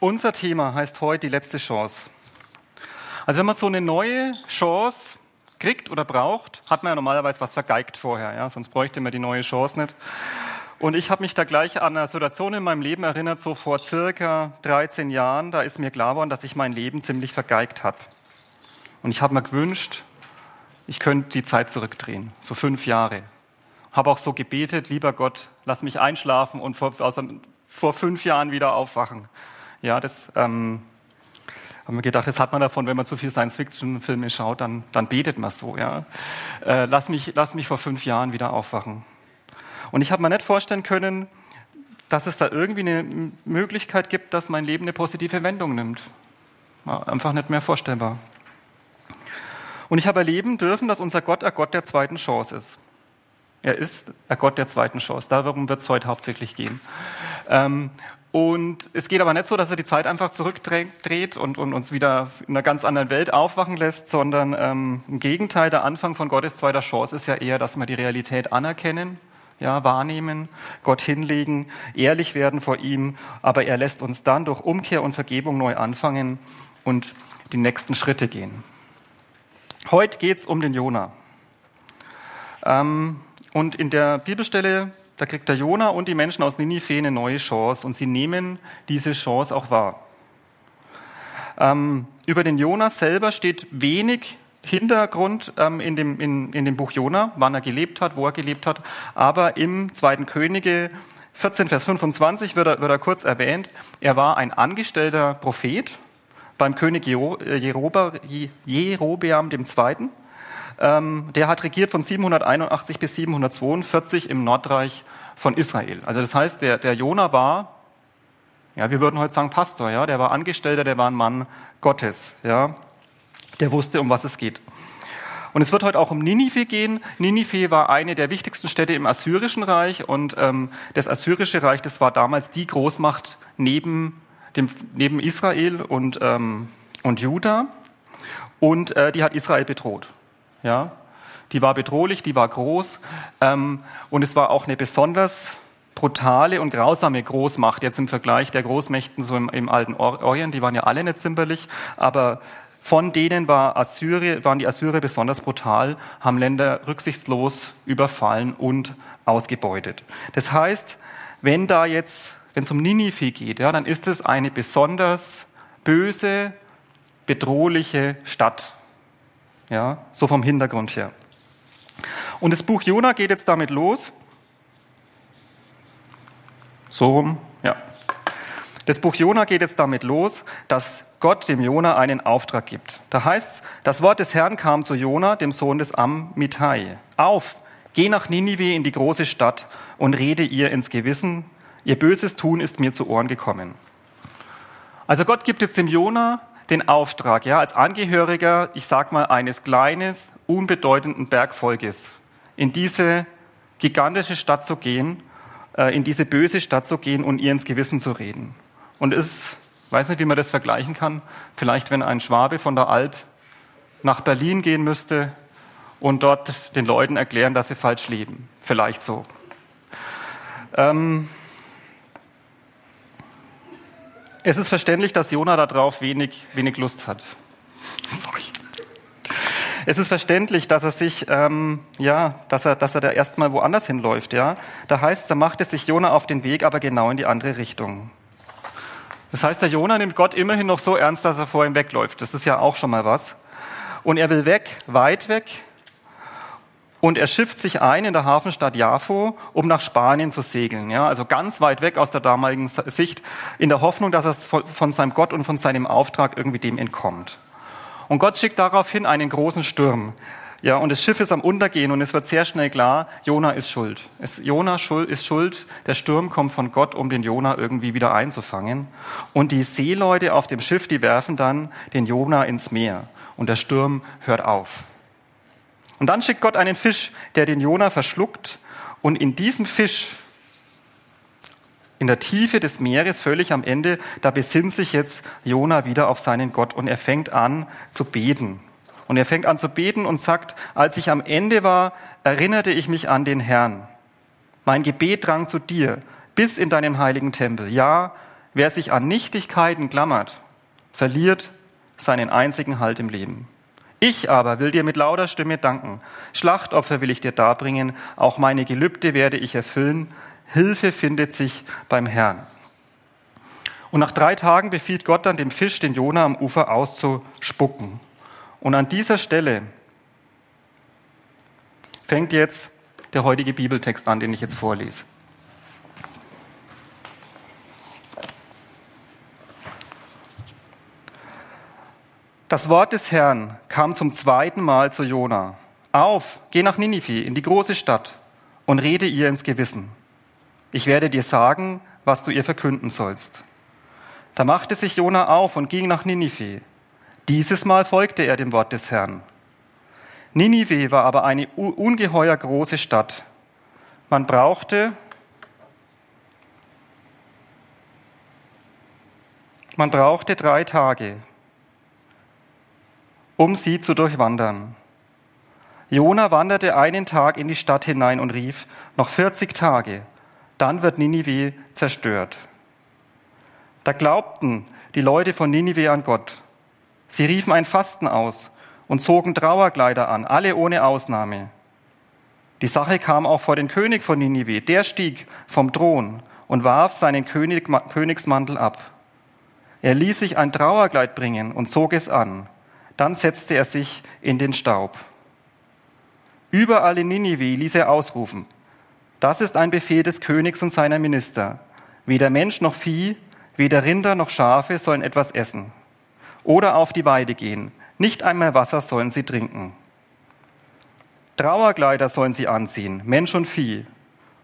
unser Thema heißt heute die letzte Chance. Also wenn man so eine neue Chance kriegt oder braucht, hat man ja normalerweise was vergeigt vorher, ja? sonst bräuchte man die neue Chance nicht. Und ich habe mich da gleich an eine Situation in meinem Leben erinnert, so vor circa 13 Jahren, da ist mir klar geworden, dass ich mein Leben ziemlich vergeigt habe. Und ich habe mir gewünscht, ich könnte die Zeit zurückdrehen, so fünf Jahre. Habe auch so gebetet, lieber Gott, lass mich einschlafen und vor, aus, vor fünf Jahren wieder aufwachen. Ja, das ähm, haben wir gedacht, das hat man davon, wenn man zu viel Science-Fiction-Filme schaut, dann, dann betet man so. Ja. Äh, lass, mich, lass mich vor fünf Jahren wieder aufwachen. Und ich habe mir nicht vorstellen können, dass es da irgendwie eine Möglichkeit gibt, dass mein Leben eine positive Wendung nimmt. War einfach nicht mehr vorstellbar. Und ich habe erleben dürfen, dass unser Gott ein Gott der zweiten Chance ist. Er ist ein Gott der zweiten Chance. Darum wird es heute hauptsächlich gehen. Ähm, und es geht aber nicht so, dass er die Zeit einfach zurückdreht und, und uns wieder in einer ganz anderen Welt aufwachen lässt, sondern ähm, im Gegenteil, der Anfang von Gottes zweiter Chance ist ja eher, dass wir die Realität anerkennen, ja, wahrnehmen, Gott hinlegen, ehrlich werden vor ihm, aber er lässt uns dann durch Umkehr und Vergebung neu anfangen und die nächsten Schritte gehen. Heute geht es um den Jona. Ähm, und in der Bibelstelle da kriegt der Jona und die Menschen aus Ninive eine neue Chance und sie nehmen diese Chance auch wahr. Ähm, über den Jona selber steht wenig Hintergrund ähm, in, dem, in, in dem Buch Jona, wann er gelebt hat, wo er gelebt hat, aber im zweiten Könige 14, Vers 25 wird er, wird er kurz erwähnt. Er war ein angestellter Prophet beim König äh, Jerobeam II. Ähm, der hat regiert von 781 bis 742 im Nordreich von Israel. Also das heißt, der, der Jona war, ja, wir würden heute sagen Pastor, ja, der war Angestellter, der war ein Mann Gottes, ja, der wusste, um was es geht. Und es wird heute auch um Ninive gehen. Ninive war eine der wichtigsten Städte im Assyrischen Reich und ähm, das Assyrische Reich, das war damals die Großmacht neben, dem, neben Israel und, ähm, und Juda. Und äh, die hat Israel bedroht. Ja? Die war bedrohlich, die war groß ähm, und es war auch eine besonders brutale und grausame Großmacht, jetzt im Vergleich der Großmächten so im, im alten Orient, die waren ja alle nicht zimperlich, aber von denen war Assyrie, waren die Assyrer besonders brutal, haben Länder rücksichtslos überfallen und ausgebeutet. Das heißt, wenn da jetzt, wenn es um Ninive geht, ja, dann ist es eine besonders böse, bedrohliche Stadt. Ja, so vom Hintergrund her. Und das Buch Jona geht jetzt damit los. So rum, ja. Das Buch Jona geht jetzt damit los, dass Gott dem Jona einen Auftrag gibt. Da heißt es, das Wort des Herrn kam zu Jona, dem Sohn des Amittai. Auf, geh nach Ninive in die große Stadt und rede ihr ins Gewissen, ihr böses Tun ist mir zu Ohren gekommen. Also Gott gibt jetzt dem Jona den Auftrag, ja, als Angehöriger, ich sag mal, eines kleines, unbedeutenden Bergvolkes in diese gigantische Stadt zu gehen, äh, in diese böse Stadt zu gehen und ihr ins Gewissen zu reden. Und es, weiß nicht, wie man das vergleichen kann, vielleicht wenn ein Schwabe von der Alp nach Berlin gehen müsste und dort den Leuten erklären, dass sie falsch leben. Vielleicht so. Ähm, es ist verständlich, dass Jona darauf wenig, wenig Lust hat. Sorry. Es ist verständlich, dass er sich, ähm, ja, dass er, dass er da erstmal woanders hinläuft, ja. Da heißt, da machte sich Jona auf den Weg, aber genau in die andere Richtung. Das heißt, der Jona nimmt Gott immerhin noch so ernst, dass er vor ihm wegläuft. Das ist ja auch schon mal was. Und er will weg, weit weg, und er schifft sich ein in der Hafenstadt Jafo, um nach Spanien zu segeln. Ja, also ganz weit weg aus der damaligen Sicht, in der Hoffnung, dass er von seinem Gott und von seinem Auftrag irgendwie dem entkommt. Und Gott schickt daraufhin einen großen Sturm. Ja, und das Schiff ist am Untergehen und es wird sehr schnell klar, Jona ist schuld. Es, Jona ist schuld, der Sturm kommt von Gott, um den Jona irgendwie wieder einzufangen. Und die Seeleute auf dem Schiff, die werfen dann den Jona ins Meer und der Sturm hört auf. Und dann schickt Gott einen Fisch, der den Jona verschluckt und in diesem Fisch, in der Tiefe des Meeres, völlig am Ende, da besinnt sich jetzt Jona wieder auf seinen Gott und er fängt an zu beten. Und er fängt an zu beten und sagt, als ich am Ende war, erinnerte ich mich an den Herrn. Mein Gebet drang zu dir bis in deinen heiligen Tempel. Ja, wer sich an Nichtigkeiten klammert, verliert seinen einzigen Halt im Leben. Ich aber will dir mit lauter Stimme danken. Schlachtopfer will ich dir darbringen, auch meine Gelübde werde ich erfüllen. Hilfe findet sich beim Herrn. Und nach drei Tagen befiehlt Gott dann dem Fisch, den Jona am Ufer auszuspucken. Und an dieser Stelle fängt jetzt der heutige Bibeltext an, den ich jetzt vorlese. Das Wort des Herrn kam zum zweiten Mal zu Jona. Auf, geh nach Ninive, in die große Stadt, und rede ihr ins Gewissen. Ich werde dir sagen, was du ihr verkünden sollst. Da machte sich Jona auf und ging nach Ninive. Dieses Mal folgte er dem Wort des Herrn. Ninive war aber eine ungeheuer große Stadt. Man brauchte, man brauchte drei Tage, um sie zu durchwandern. Jona wanderte einen Tag in die Stadt hinein und rief, noch 40 Tage, dann wird Ninive zerstört. Da glaubten die Leute von Ninive an Gott. Sie riefen ein Fasten aus und zogen Trauerkleider an, alle ohne Ausnahme. Die Sache kam auch vor den König von Ninive. Der stieg vom Thron und warf seinen König, Königsmantel ab. Er ließ sich ein Trauerkleid bringen und zog es an. Dann setzte er sich in den Staub. Überall in Ninive ließ er ausrufen. Das ist ein Befehl des Königs und seiner Minister. Weder Mensch noch Vieh, weder Rinder noch Schafe sollen etwas essen oder auf die Weide gehen. Nicht einmal Wasser sollen sie trinken. Trauerkleider sollen sie anziehen, Mensch und Vieh.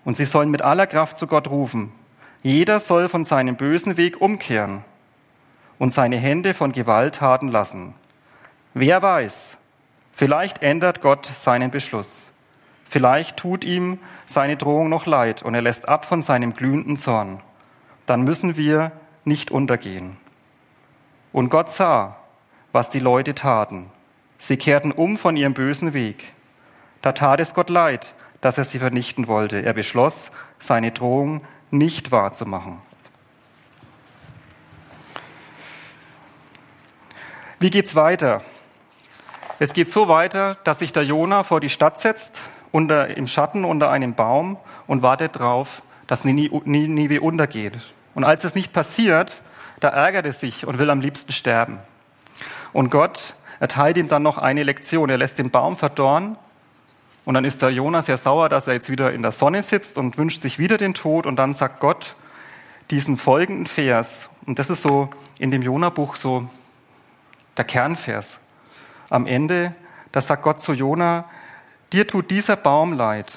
Und sie sollen mit aller Kraft zu Gott rufen. Jeder soll von seinem bösen Weg umkehren und seine Hände von Gewalttaten lassen. Wer weiß, vielleicht ändert Gott seinen Beschluss. Vielleicht tut ihm seine Drohung noch leid und er lässt ab von seinem glühenden Zorn. Dann müssen wir nicht untergehen. Und Gott sah, was die Leute taten. Sie kehrten um von ihrem bösen Weg. Da tat es Gott leid, dass er sie vernichten wollte. Er beschloss, seine Drohung nicht wahrzumachen. Wie geht's weiter? Es geht so weiter, dass sich der Jona vor die Stadt setzt, unter, im Schatten unter einem Baum und wartet darauf, dass Ninive untergeht. Und als es nicht passiert, da ärgert er sich und will am liebsten sterben. Und Gott erteilt ihm dann noch eine Lektion. Er lässt den Baum verdorren und dann ist der Jonas sehr sauer, dass er jetzt wieder in der Sonne sitzt und wünscht sich wieder den Tod. Und dann sagt Gott diesen folgenden Vers. Und das ist so in dem Jona-Buch so der Kernvers. Am Ende, da sagt Gott zu Jona, dir tut dieser Baum leid.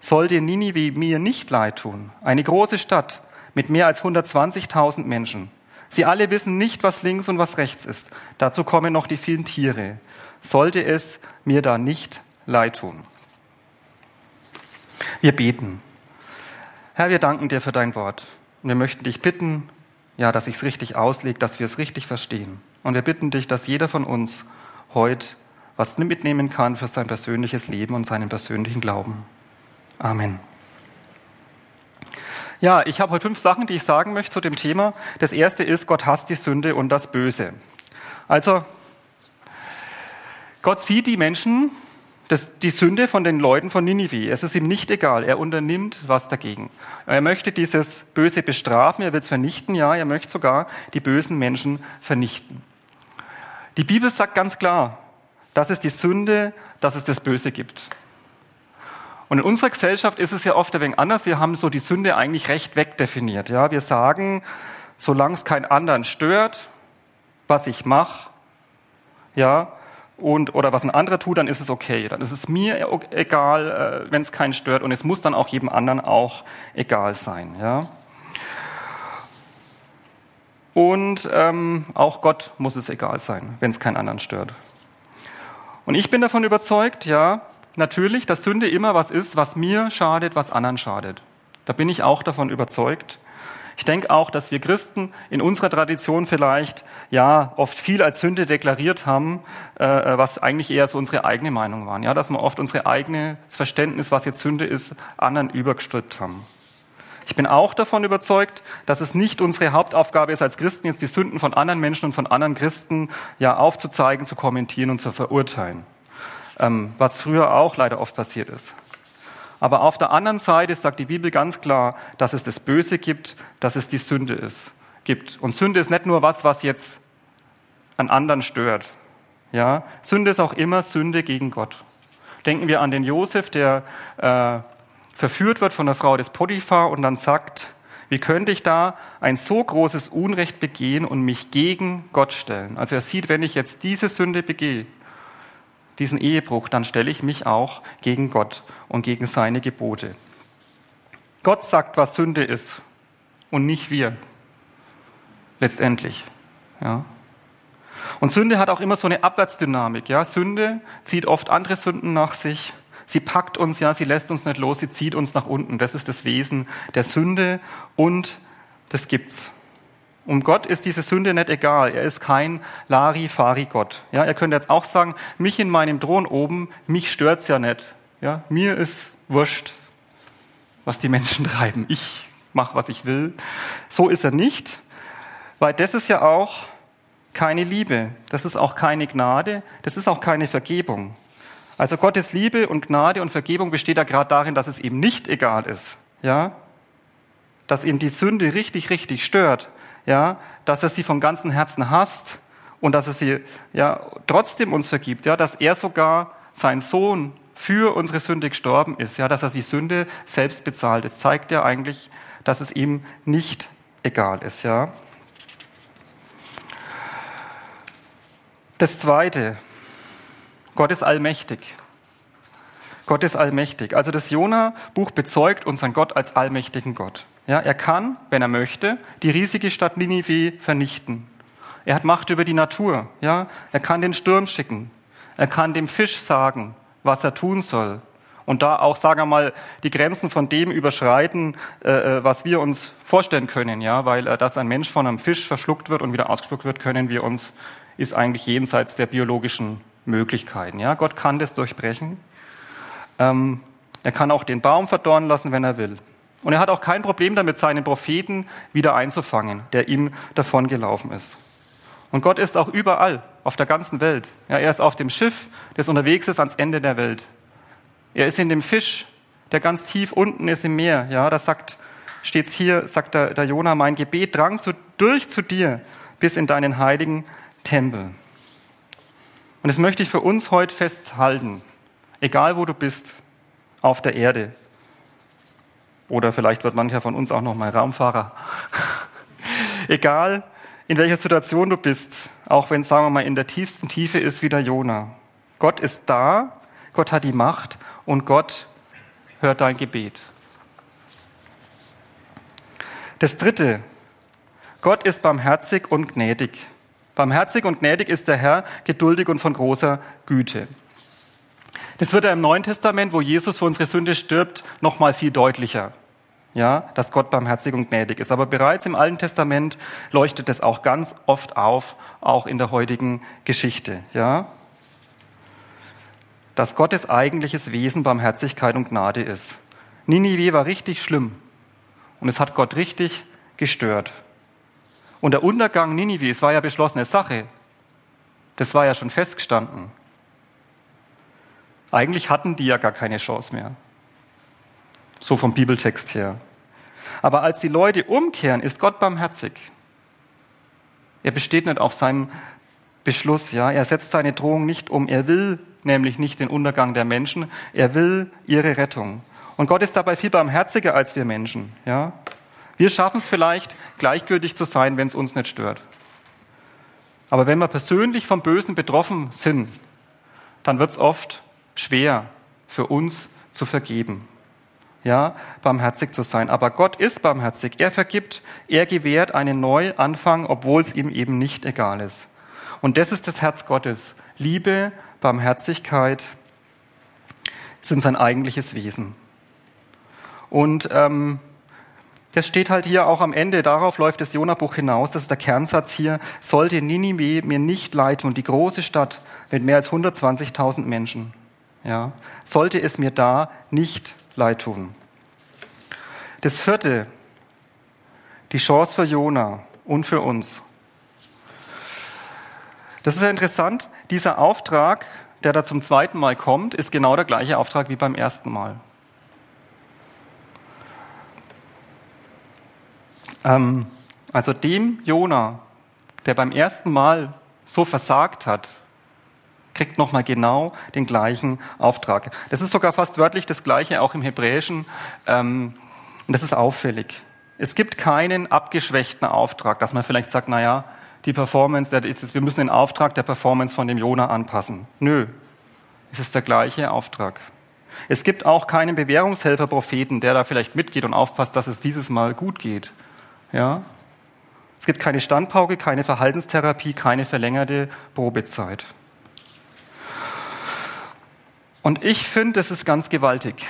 Soll dir Ninive mir nicht leid tun? Eine große Stadt mit mehr als 120.000 Menschen. Sie alle wissen nicht, was links und was rechts ist. Dazu kommen noch die vielen Tiere. Sollte es mir da nicht leid tun? Wir beten. Herr, wir danken dir für dein Wort. Und wir möchten dich bitten, ja, dass ich es richtig auslege, dass wir es richtig verstehen. Und wir bitten dich, dass jeder von uns heute was mitnehmen kann für sein persönliches Leben und seinen persönlichen Glauben. Amen. Ja, ich habe heute fünf Sachen, die ich sagen möchte zu dem Thema. Das erste ist, Gott hasst die Sünde und das Böse. Also, Gott sieht die Menschen, das, die Sünde von den Leuten von Ninive. Es ist ihm nicht egal. Er unternimmt was dagegen. Er möchte dieses Böse bestrafen, er will es vernichten, ja, er möchte sogar die bösen Menschen vernichten. Die Bibel sagt ganz klar, dass es die Sünde, dass es das Böse gibt. Und in unserer Gesellschaft ist es ja oft ein wenig anders. Wir haben so die Sünde eigentlich recht wegdefiniert. Ja, wir sagen, solange es keinen anderen stört, was ich mache, ja, und, oder was ein anderer tut, dann ist es okay. Dann ist es mir egal, äh, wenn es keinen stört und es muss dann auch jedem anderen auch egal sein. Ja? Und ähm, auch Gott muss es egal sein, wenn es keinen anderen stört. Und ich bin davon überzeugt, ja, natürlich, dass Sünde immer was ist, was mir schadet, was anderen schadet. Da bin ich auch davon überzeugt. Ich denke auch, dass wir Christen in unserer Tradition vielleicht ja oft viel als Sünde deklariert haben, äh, was eigentlich eher so unsere eigene Meinung waren. Ja, dass wir oft unsere eigene Verständnis, was jetzt Sünde ist, anderen übergestülpt haben. Ich bin auch davon überzeugt, dass es nicht unsere Hauptaufgabe ist, als Christen jetzt die Sünden von anderen Menschen und von anderen Christen ja aufzuzeigen, zu kommentieren und zu verurteilen. Ähm, was früher auch leider oft passiert ist. Aber auf der anderen Seite sagt die Bibel ganz klar, dass es das Böse gibt, dass es die Sünde ist, gibt. Und Sünde ist nicht nur was, was jetzt an anderen stört. Ja, Sünde ist auch immer Sünde gegen Gott. Denken wir an den Josef, der äh, verführt wird von der Frau des Potiphar und dann sagt, wie könnte ich da ein so großes Unrecht begehen und mich gegen Gott stellen? Also er sieht, wenn ich jetzt diese Sünde begehe, diesen Ehebruch, dann stelle ich mich auch gegen Gott und gegen seine Gebote. Gott sagt, was Sünde ist und nicht wir. Letztendlich. Ja. Und Sünde hat auch immer so eine Abwärtsdynamik. Ja. Sünde zieht oft andere Sünden nach sich. Sie packt uns, ja, sie lässt uns nicht los, sie zieht uns nach unten. Das ist das Wesen der Sünde und das gibt's. Um Gott ist diese Sünde nicht egal. Er ist kein Lari-Fari-Gott. Ja, er könnte jetzt auch sagen, mich in meinem Thron oben, mich stört's ja nicht. Ja, mir ist wurscht, was die Menschen treiben. Ich mache, was ich will. So ist er nicht, weil das ist ja auch keine Liebe. Das ist auch keine Gnade. Das ist auch keine Vergebung. Also Gottes Liebe und Gnade und Vergebung besteht ja gerade darin, dass es ihm nicht egal ist. Ja, dass ihm die Sünde richtig, richtig stört ja, dass er sie vom ganzen Herzen hasst und dass er sie ja trotzdem uns vergibt, ja, dass er sogar sein Sohn für unsere Sünde gestorben ist, ja, dass er die Sünde selbst bezahlt. Das zeigt ja eigentlich, dass es ihm nicht egal ist, ja. Das zweite, Gott ist allmächtig. Gott ist allmächtig. Also das Jona-Buch bezeugt unseren Gott als allmächtigen Gott. Ja, er kann, wenn er möchte, die riesige Stadt Ninive vernichten. Er hat Macht über die Natur. Ja, er kann den Sturm schicken. Er kann dem Fisch sagen, was er tun soll. Und da auch, sagen wir mal, die Grenzen von dem überschreiten, äh, äh, was wir uns vorstellen können. Ja, weil äh, dass ein Mensch von einem Fisch verschluckt wird und wieder ausgespuckt wird, können wir uns, ist eigentlich jenseits der biologischen Möglichkeiten. Ja, Gott kann das durchbrechen. Ähm, er kann auch den Baum verdorren lassen, wenn er will. Und er hat auch kein Problem damit, seinen Propheten wieder einzufangen, der ihm davongelaufen ist. Und Gott ist auch überall, auf der ganzen Welt. Ja, er ist auf dem Schiff, das unterwegs ist ans Ende der Welt. Er ist in dem Fisch, der ganz tief unten ist im Meer. Ja, da sagt, steht's hier, sagt der, der Jona, mein Gebet drang zu, durch zu dir bis in deinen heiligen Tempel. Und das möchte ich für uns heute festhalten. Egal wo du bist auf der Erde, oder vielleicht wird mancher von uns auch noch mal Raumfahrer. Egal, in welcher Situation du bist, auch wenn es, sagen wir mal, in der tiefsten Tiefe ist wie der Jona. Gott ist da, Gott hat die Macht und Gott hört dein Gebet. Das dritte, Gott ist barmherzig und gnädig. Barmherzig und gnädig ist der Herr, geduldig und von großer Güte. Das wird ja im Neuen Testament, wo Jesus für unsere Sünde stirbt, noch mal viel deutlicher. Ja, dass Gott barmherzig und gnädig ist. Aber bereits im Alten Testament leuchtet es auch ganz oft auf, auch in der heutigen Geschichte. Ja, dass Gottes eigentliches Wesen Barmherzigkeit und Gnade ist. Ninive war richtig schlimm und es hat Gott richtig gestört. Und der Untergang Ninive, es war ja beschlossene Sache. Das war ja schon festgestanden. Eigentlich hatten die ja gar keine Chance mehr. So vom Bibeltext her. Aber als die Leute umkehren, ist Gott barmherzig. Er besteht nicht auf seinem Beschluss, ja. Er setzt seine Drohung nicht um. Er will nämlich nicht den Untergang der Menschen. Er will ihre Rettung. Und Gott ist dabei viel barmherziger als wir Menschen, ja. Wir schaffen es vielleicht, gleichgültig zu sein, wenn es uns nicht stört. Aber wenn wir persönlich vom Bösen betroffen sind, dann wird es oft schwer für uns zu vergeben. Ja, barmherzig zu sein. Aber Gott ist barmherzig. Er vergibt, er gewährt einen Neuanfang, obwohl es ihm eben nicht egal ist. Und das ist das Herz Gottes. Liebe, Barmherzigkeit sind sein eigentliches Wesen. Und ähm, das steht halt hier auch am Ende, darauf läuft das Jona-Buch hinaus, das ist der Kernsatz hier, sollte Ninive mir nicht leid tun, die große Stadt mit mehr als 120.000 Menschen, ja, sollte es mir da nicht leid tun. Das vierte, die Chance für Jona und für uns. Das ist ja interessant, dieser Auftrag, der da zum zweiten Mal kommt, ist genau der gleiche Auftrag wie beim ersten Mal. Ähm, also dem Jona, der beim ersten Mal so versagt hat, kriegt nochmal genau den gleichen Auftrag. Das ist sogar fast wörtlich das gleiche auch im Hebräischen. Ähm, und das ist auffällig. Es gibt keinen abgeschwächten Auftrag, dass man vielleicht sagt, naja, die Performance, wir müssen den Auftrag der Performance von dem Jona anpassen. Nö, es ist der gleiche Auftrag. Es gibt auch keinen Bewährungshelfer-Propheten, der da vielleicht mitgeht und aufpasst, dass es dieses Mal gut geht. Ja? Es gibt keine Standpauke, keine Verhaltenstherapie, keine verlängerte Probezeit. Und ich finde, das ist ganz gewaltig.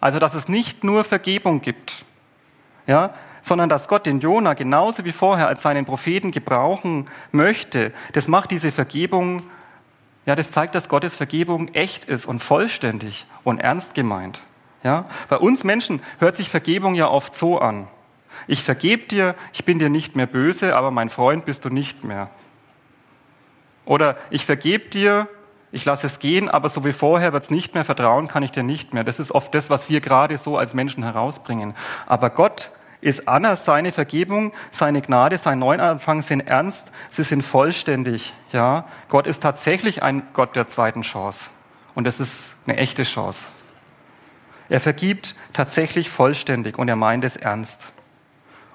Also, dass es nicht nur Vergebung gibt, ja, sondern dass Gott den Jona genauso wie vorher als seinen Propheten gebrauchen möchte. Das macht diese Vergebung, ja, das zeigt, dass Gottes Vergebung echt ist und vollständig und ernst gemeint. Ja, bei uns Menschen hört sich Vergebung ja oft so an. Ich vergebe dir, ich bin dir nicht mehr böse, aber mein Freund bist du nicht mehr. Oder ich vergebe dir, ich lasse es gehen, aber so wie vorher wird es nicht mehr, vertrauen kann ich dir nicht mehr. Das ist oft das, was wir gerade so als Menschen herausbringen. Aber Gott ist anders, seine Vergebung, seine Gnade, sein Neuanfang sind ernst, sie sind vollständig. Ja, Gott ist tatsächlich ein Gott der zweiten Chance. Und das ist eine echte Chance. Er vergibt tatsächlich vollständig und er meint es ernst.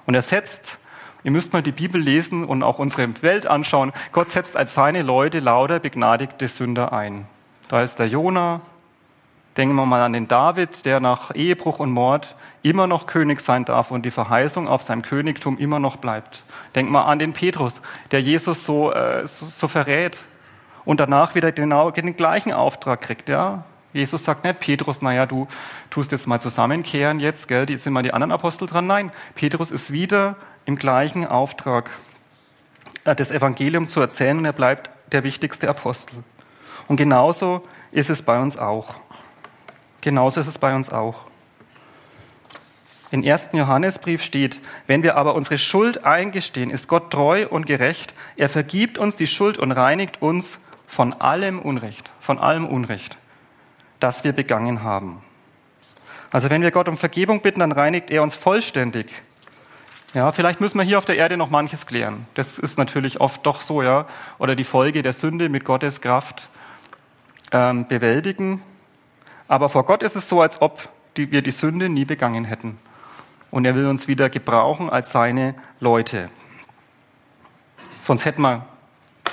Und er setzt, ihr müsst mal die Bibel lesen und auch unsere Welt anschauen, Gott setzt als seine Leute lauter begnadigte Sünder ein. Da ist der Jona, denken wir mal an den David, der nach Ehebruch und Mord immer noch König sein darf und die Verheißung auf seinem Königtum immer noch bleibt. Denken wir an den Petrus, der Jesus so, äh, so, so verrät und danach wieder genau den gleichen Auftrag kriegt. Ja? Jesus sagt nicht, Petrus, naja, du tust jetzt mal zusammenkehren jetzt, gell, jetzt sind mal die anderen Apostel dran. Nein, Petrus ist wieder im gleichen Auftrag, äh, das Evangelium zu erzählen und er bleibt der wichtigste Apostel. Und genauso ist es bei uns auch. Genauso ist es bei uns auch. Im ersten Johannesbrief steht, wenn wir aber unsere Schuld eingestehen, ist Gott treu und gerecht. Er vergibt uns die Schuld und reinigt uns von allem Unrecht, von allem Unrecht das wir begangen haben. Also wenn wir Gott um Vergebung bitten, dann reinigt er uns vollständig. Ja, vielleicht müssen wir hier auf der Erde noch manches klären. Das ist natürlich oft doch so, ja. Oder die Folge der Sünde mit Gottes Kraft ähm, bewältigen. Aber vor Gott ist es so, als ob die, wir die Sünde nie begangen hätten. Und er will uns wieder gebrauchen als seine Leute. Sonst hätten wir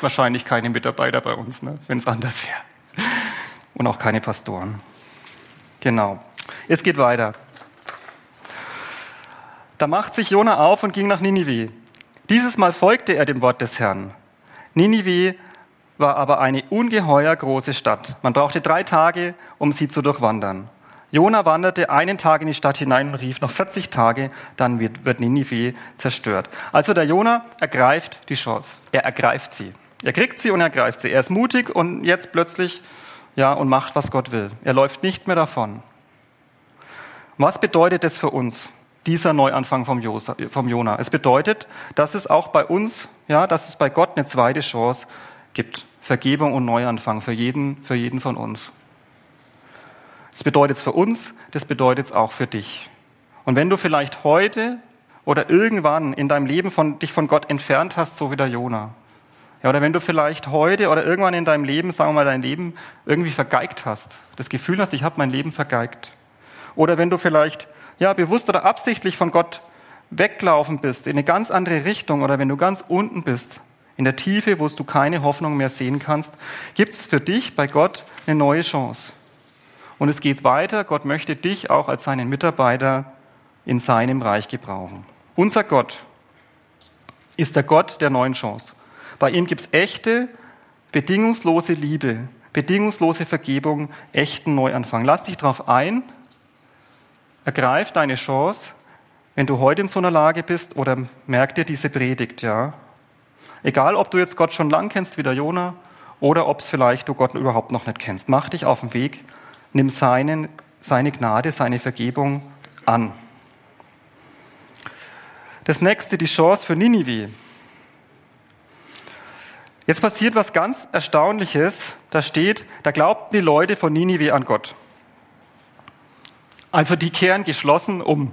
wahrscheinlich keine Mitarbeiter bei uns, ne, wenn es anders wäre und auch keine Pastoren. Genau. Es geht weiter. Da macht sich Jona auf und ging nach Ninive. Dieses Mal folgte er dem Wort des Herrn. Ninive war aber eine ungeheuer große Stadt. Man brauchte drei Tage, um sie zu durchwandern. Jona wanderte einen Tag in die Stadt hinein und rief noch 40 Tage, dann wird, wird Ninive zerstört. Also der Jona ergreift die Chance. Er ergreift sie. Er kriegt sie und ergreift sie. Er ist mutig und jetzt plötzlich ja, und macht, was Gott will. Er läuft nicht mehr davon. Was bedeutet es für uns, dieser Neuanfang vom, Josa, vom Jona? Es bedeutet, dass es auch bei uns, ja, dass es bei Gott eine zweite Chance gibt. Vergebung und Neuanfang für jeden, für jeden von uns. Das bedeutet es für uns, das bedeutet es auch für dich. Und wenn du vielleicht heute oder irgendwann in deinem Leben von, dich von Gott entfernt hast, so wie der Jona, ja, oder wenn du vielleicht heute oder irgendwann in deinem Leben, sagen wir mal, dein Leben irgendwie vergeigt hast, das Gefühl hast, ich habe mein Leben vergeigt. Oder wenn du vielleicht ja, bewusst oder absichtlich von Gott weglaufen bist, in eine ganz andere Richtung, oder wenn du ganz unten bist in der Tiefe, wo du keine Hoffnung mehr sehen kannst, gibt es für dich bei Gott eine neue Chance. Und es geht weiter. Gott möchte dich auch als seinen Mitarbeiter in seinem Reich gebrauchen. Unser Gott ist der Gott der neuen Chance. Bei ihm gibt es echte, bedingungslose Liebe, bedingungslose Vergebung, echten Neuanfang. Lass dich darauf ein, ergreif deine Chance, wenn du heute in so einer Lage bist oder merk dir diese Predigt, ja. Egal, ob du jetzt Gott schon lang kennst wie der Jona oder ob es vielleicht du Gott überhaupt noch nicht kennst. Mach dich auf den Weg, nimm seinen, seine Gnade, seine Vergebung an. Das nächste, die Chance für Ninive. Jetzt passiert was ganz Erstaunliches. Da steht, da glaubten die Leute von Ninive an Gott. Also die kehren geschlossen um.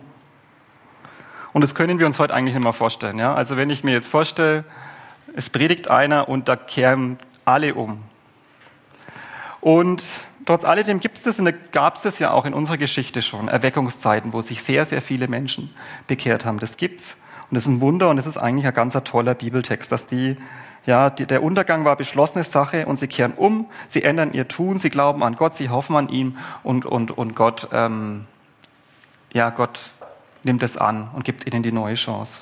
Und das können wir uns heute eigentlich nicht mehr vorstellen. Ja? Also wenn ich mir jetzt vorstelle, es predigt einer und da kehren alle um. Und trotz alledem gibt es das und gab es das ja auch in unserer Geschichte schon, Erweckungszeiten, wo sich sehr, sehr viele Menschen bekehrt haben. Das gibt's. Und das ist ein Wunder und es ist eigentlich ein ganz toller Bibeltext, dass die, ja, die, der Untergang war beschlossene Sache und sie kehren um, sie ändern ihr Tun, sie glauben an Gott, sie hoffen an ihn und, und, und Gott, ähm, ja, Gott nimmt es an und gibt ihnen die neue Chance.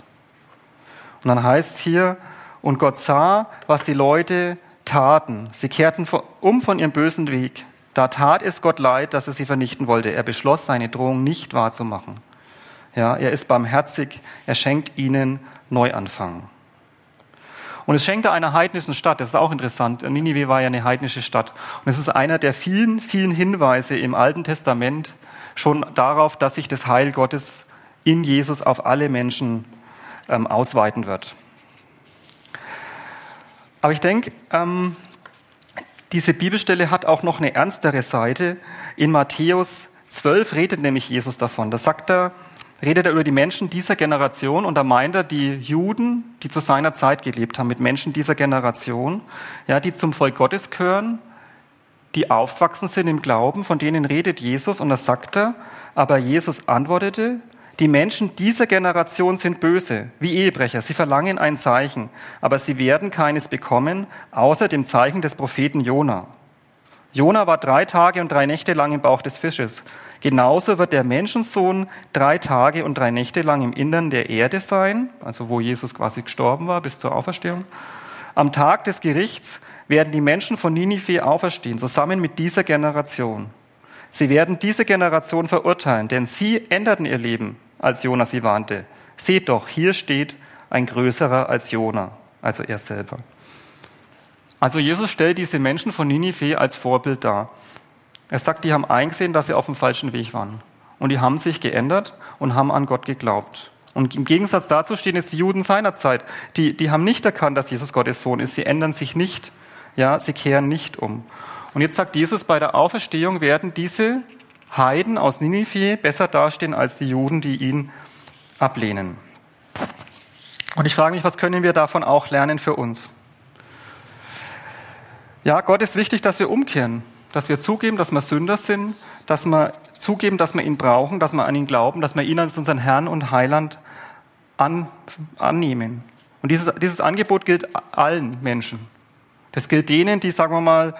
Und dann heißt es hier, und Gott sah, was die Leute taten. Sie kehrten um von ihrem bösen Weg. Da tat es Gott leid, dass er sie vernichten wollte. Er beschloss, seine Drohung nicht wahrzumachen. Ja, er ist barmherzig, er schenkt ihnen Neuanfang. Und es schenkte einer heidnischen Stadt, das ist auch interessant. Ninive war ja eine heidnische Stadt. Und es ist einer der vielen, vielen Hinweise im Alten Testament schon darauf, dass sich das Heil Gottes in Jesus auf alle Menschen ähm, ausweiten wird. Aber ich denke, ähm, diese Bibelstelle hat auch noch eine ernstere Seite. In Matthäus 12 redet nämlich Jesus davon. Da sagt er, redet er über die Menschen dieser Generation und da meint er die Juden, die zu seiner Zeit gelebt haben, mit Menschen dieser Generation, ja, die zum Volk Gottes gehören, die aufwachsen sind im Glauben, von denen redet Jesus und da sagt er, aber Jesus antwortete, die Menschen dieser Generation sind böse, wie Ehebrecher. Sie verlangen ein Zeichen, aber sie werden keines bekommen, außer dem Zeichen des Propheten Jona. Jona war drei Tage und drei Nächte lang im Bauch des Fisches. Genauso wird der Menschensohn drei Tage und drei Nächte lang im Innern der Erde sein, also wo Jesus quasi gestorben war bis zur Auferstehung. Am Tag des Gerichts werden die Menschen von Ninive auferstehen, zusammen mit dieser Generation. Sie werden diese Generation verurteilen, denn sie änderten ihr Leben als Jona sie warnte. Seht doch, hier steht ein größerer als Jona, also er selber. Also Jesus stellt diese Menschen von Ninive als Vorbild dar. Er sagt, die haben eingesehen, dass sie auf dem falschen Weg waren. Und die haben sich geändert und haben an Gott geglaubt. Und im Gegensatz dazu stehen jetzt die Juden seiner Zeit. Die, die haben nicht erkannt, dass Jesus Gottes Sohn ist. Sie ändern sich nicht. Ja, sie kehren nicht um. Und jetzt sagt Jesus, bei der Auferstehung werden diese Heiden aus Ninive besser dastehen als die Juden, die ihn ablehnen. Und ich frage mich, was können wir davon auch lernen für uns? Ja, Gott ist wichtig, dass wir umkehren, dass wir zugeben, dass wir Sünder sind, dass wir zugeben, dass wir ihn brauchen, dass wir an ihn glauben, dass wir ihn als unseren Herrn und Heiland an, annehmen. Und dieses, dieses Angebot gilt allen Menschen. Das gilt denen, die, sagen wir mal,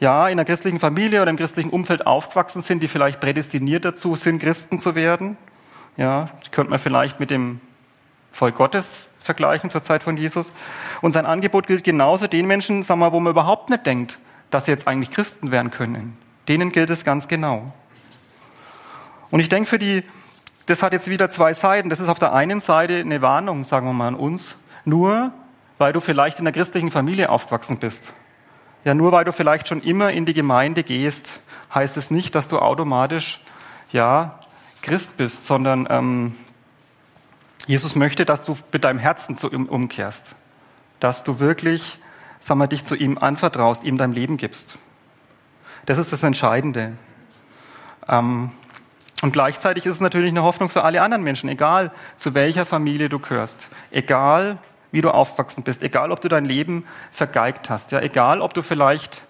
ja, in einer christlichen Familie oder im christlichen Umfeld aufgewachsen sind, die vielleicht prädestiniert dazu sind, Christen zu werden. Ja, die könnte man vielleicht mit dem Volk Gottes vergleichen zur Zeit von Jesus. Und sein Angebot gilt genauso den Menschen, sagen wir, wo man überhaupt nicht denkt, dass sie jetzt eigentlich Christen werden können. Denen gilt es ganz genau. Und ich denke, für die, das hat jetzt wieder zwei Seiten. Das ist auf der einen Seite eine Warnung, sagen wir mal, an uns. Nur, weil du vielleicht in einer christlichen Familie aufgewachsen bist ja, nur weil du vielleicht schon immer in die Gemeinde gehst, heißt es nicht, dass du automatisch ja Christ bist, sondern ähm, Jesus möchte, dass du mit deinem Herzen zu ihm umkehrst, dass du wirklich, sag mal, dich zu ihm anvertraust, ihm dein Leben gibst. Das ist das Entscheidende. Ähm, und gleichzeitig ist es natürlich eine Hoffnung für alle anderen Menschen, egal zu welcher Familie du gehörst, egal wie du aufgewachsen bist, egal ob du dein Leben vergeigt hast, ja, egal ob du vielleicht,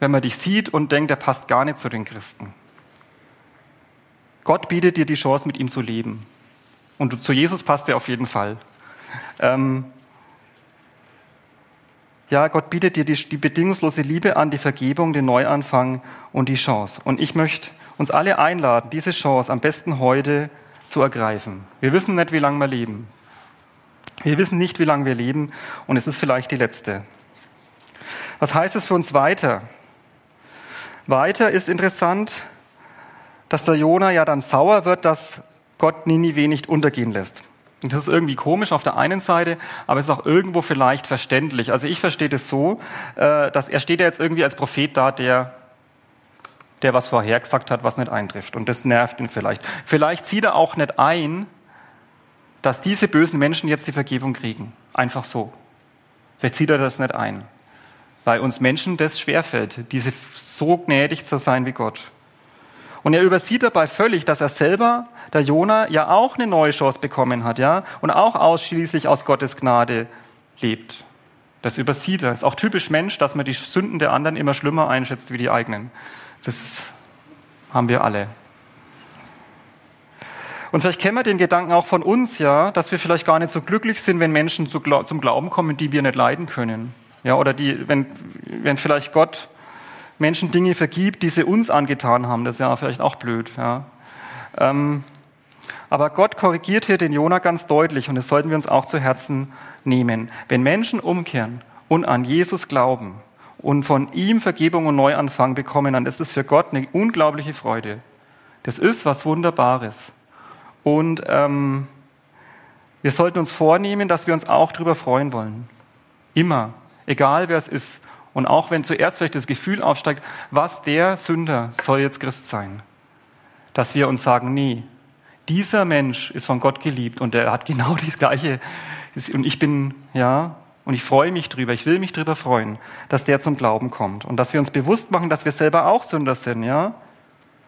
wenn man dich sieht und denkt, der passt gar nicht zu den Christen. Gott bietet dir die Chance, mit ihm zu leben. Und zu Jesus passt er auf jeden Fall. Ähm, Ja, Gott bietet dir die, die bedingungslose Liebe an, die Vergebung, den Neuanfang und die Chance. Und ich möchte uns alle einladen, diese Chance am besten heute zu ergreifen. Wir wissen nicht, wie lange wir leben. Wir wissen nicht, wie lange wir leben und es ist vielleicht die letzte. Was heißt es für uns weiter? Weiter ist interessant, dass der Jona ja dann sauer wird, dass Gott Ninive nicht untergehen lässt. Und das ist irgendwie komisch auf der einen Seite, aber es ist auch irgendwo vielleicht verständlich. Also ich verstehe das so, äh, dass er steht ja jetzt irgendwie als Prophet da, der, der was vorhergesagt hat, was nicht eintrifft. Und das nervt ihn vielleicht. Vielleicht zieht er auch nicht ein, dass diese bösen Menschen jetzt die Vergebung kriegen. Einfach so. Vielleicht zieht er das nicht ein. Weil uns Menschen das schwerfällt, diese so gnädig zu sein wie Gott. Und er übersieht dabei völlig, dass er selber, der Jona, ja auch eine neue Chance bekommen hat, ja, und auch ausschließlich aus Gottes Gnade lebt. Das übersieht er. Ist auch typisch Mensch, dass man die Sünden der anderen immer schlimmer einschätzt wie die eigenen. Das haben wir alle. Und vielleicht kennen wir den Gedanken auch von uns, ja, dass wir vielleicht gar nicht so glücklich sind, wenn Menschen zum Glauben kommen, die wir nicht leiden können. Ja, oder die, wenn, wenn vielleicht Gott Menschen Dinge vergibt, die sie uns angetan haben. Das ist ja vielleicht auch blöd. Ja. Ähm, aber Gott korrigiert hier den Jona ganz deutlich und das sollten wir uns auch zu Herzen nehmen. Wenn Menschen umkehren und an Jesus glauben und von ihm Vergebung und Neuanfang bekommen, dann ist es für Gott eine unglaubliche Freude. Das ist was Wunderbares. Und ähm, wir sollten uns vornehmen, dass wir uns auch darüber freuen wollen. Immer, egal wer es ist. Und auch wenn zuerst vielleicht das Gefühl aufsteigt, was der Sünder soll jetzt Christ sein, dass wir uns sagen, nee, dieser Mensch ist von Gott geliebt und er hat genau das Gleiche. Und ich bin, ja, und ich freue mich drüber, ich will mich drüber freuen, dass der zum Glauben kommt und dass wir uns bewusst machen, dass wir selber auch Sünder sind, ja.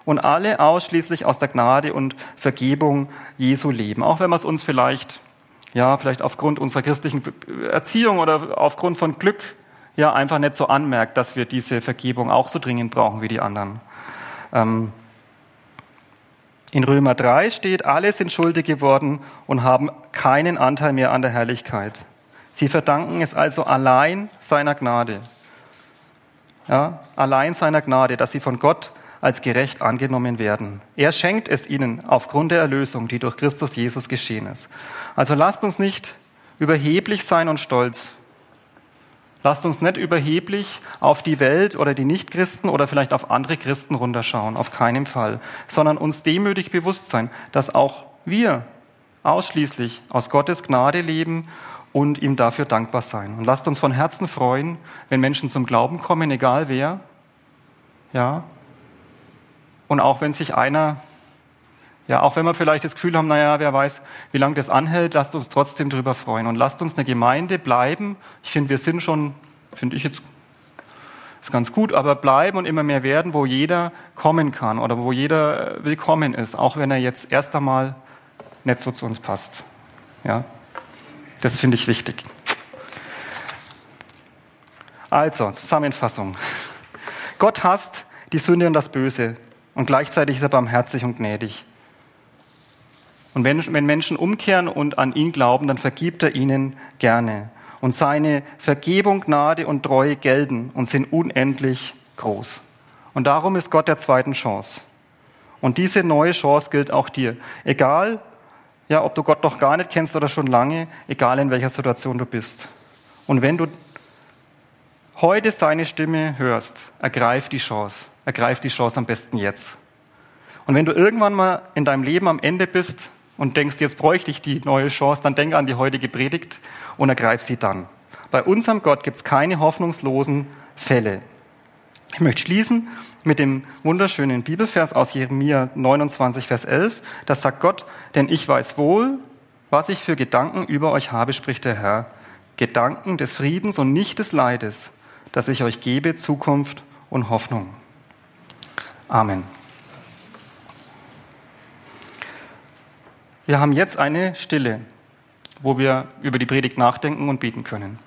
Und alle ausschließlich aus der Gnade und Vergebung Jesu leben. Auch wenn wir es uns vielleicht, ja, vielleicht aufgrund unserer christlichen Erziehung oder aufgrund von Glück ja einfach nicht so anmerkt, dass wir diese Vergebung auch so dringend brauchen wie die anderen. Ähm in Römer 3 steht, alle sind schuldig geworden und haben keinen Anteil mehr an der Herrlichkeit. Sie verdanken es also allein seiner Gnade. Ja, allein seiner Gnade, dass sie von Gott als gerecht angenommen werden. Er schenkt es ihnen aufgrund der Erlösung, die durch Christus Jesus geschehen ist. Also lasst uns nicht überheblich sein und stolz. Lasst uns nicht überheblich auf die Welt oder die Nichtchristen oder vielleicht auf andere Christen runterschauen, auf keinen Fall, sondern uns demütig bewusst sein, dass auch wir ausschließlich aus Gottes Gnade leben und ihm dafür dankbar sein. Und lasst uns von Herzen freuen, wenn Menschen zum Glauben kommen, egal wer. Ja. Und auch wenn sich einer ja, auch wenn wir vielleicht das Gefühl haben, naja, wer weiß, wie lange das anhält, lasst uns trotzdem darüber freuen und lasst uns eine Gemeinde bleiben. Ich finde, wir sind schon, finde ich jetzt, ist ganz gut, aber bleiben und immer mehr werden, wo jeder kommen kann oder wo jeder äh, willkommen ist, auch wenn er jetzt erst einmal nicht so zu uns passt. Ja, das finde ich wichtig. Also, Zusammenfassung. Gott hasst die Sünde und das Böse und gleichzeitig ist er barmherzig und gnädig. Und wenn, wenn Menschen umkehren und an ihn glauben, dann vergibt er ihnen gerne. Und seine Vergebung, Gnade und Treue gelten und sind unendlich groß. Und darum ist Gott der zweiten Chance. Und diese neue Chance gilt auch dir. Egal, ja, ob du Gott noch gar nicht kennst oder schon lange, egal in welcher Situation du bist. Und wenn du heute seine Stimme hörst, ergreif die Chance. Ergreif die Chance am besten jetzt. Und wenn du irgendwann mal in deinem Leben am Ende bist, und denkst, jetzt bräuchte ich die neue Chance, dann denk an die heutige Predigt und ergreif sie dann. Bei unserem Gott gibt es keine hoffnungslosen Fälle. Ich möchte schließen mit dem wunderschönen Bibelvers aus Jeremia 29, Vers 11. Das sagt Gott, denn ich weiß wohl, was ich für Gedanken über euch habe, spricht der Herr. Gedanken des Friedens und nicht des Leides, dass ich euch gebe Zukunft und Hoffnung. Amen. Wir haben jetzt eine Stille, wo wir über die Predigt nachdenken und beten können.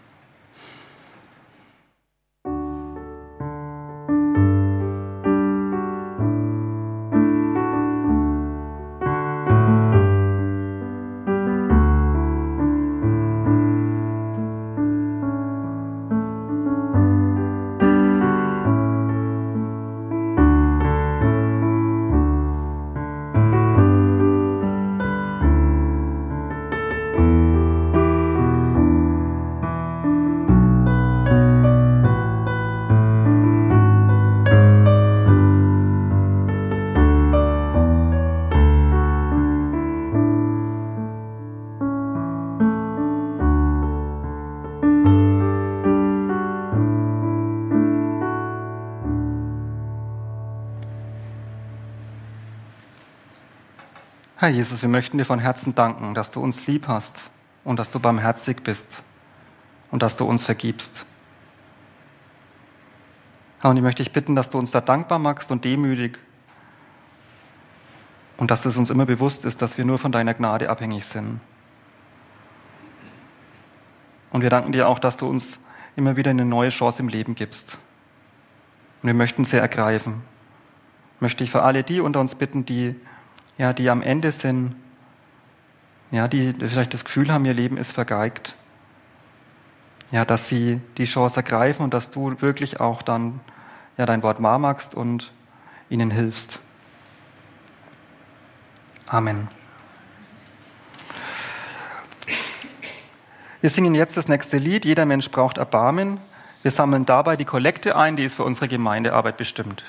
Herr Jesus, wir möchten dir von Herzen danken, dass du uns lieb hast und dass du barmherzig bist und dass du uns vergibst. Herr, und ich möchte dich bitten, dass du uns da dankbar machst und demütig und dass es uns immer bewusst ist, dass wir nur von deiner Gnade abhängig sind. Und wir danken dir auch, dass du uns immer wieder eine neue Chance im Leben gibst. Und wir möchten sie ergreifen. Möchte ich für alle die unter uns bitten, die, ja, die am Ende sind, ja, die vielleicht das Gefühl haben, ihr Leben ist vergeigt, ja, dass sie die Chance ergreifen und dass du wirklich auch dann ja, dein Wort wahr machst und ihnen hilfst. Amen. Wir singen jetzt das nächste Lied, Jeder Mensch braucht Erbarmen. Wir sammeln dabei die Kollekte ein, die ist für unsere Gemeindearbeit bestimmt.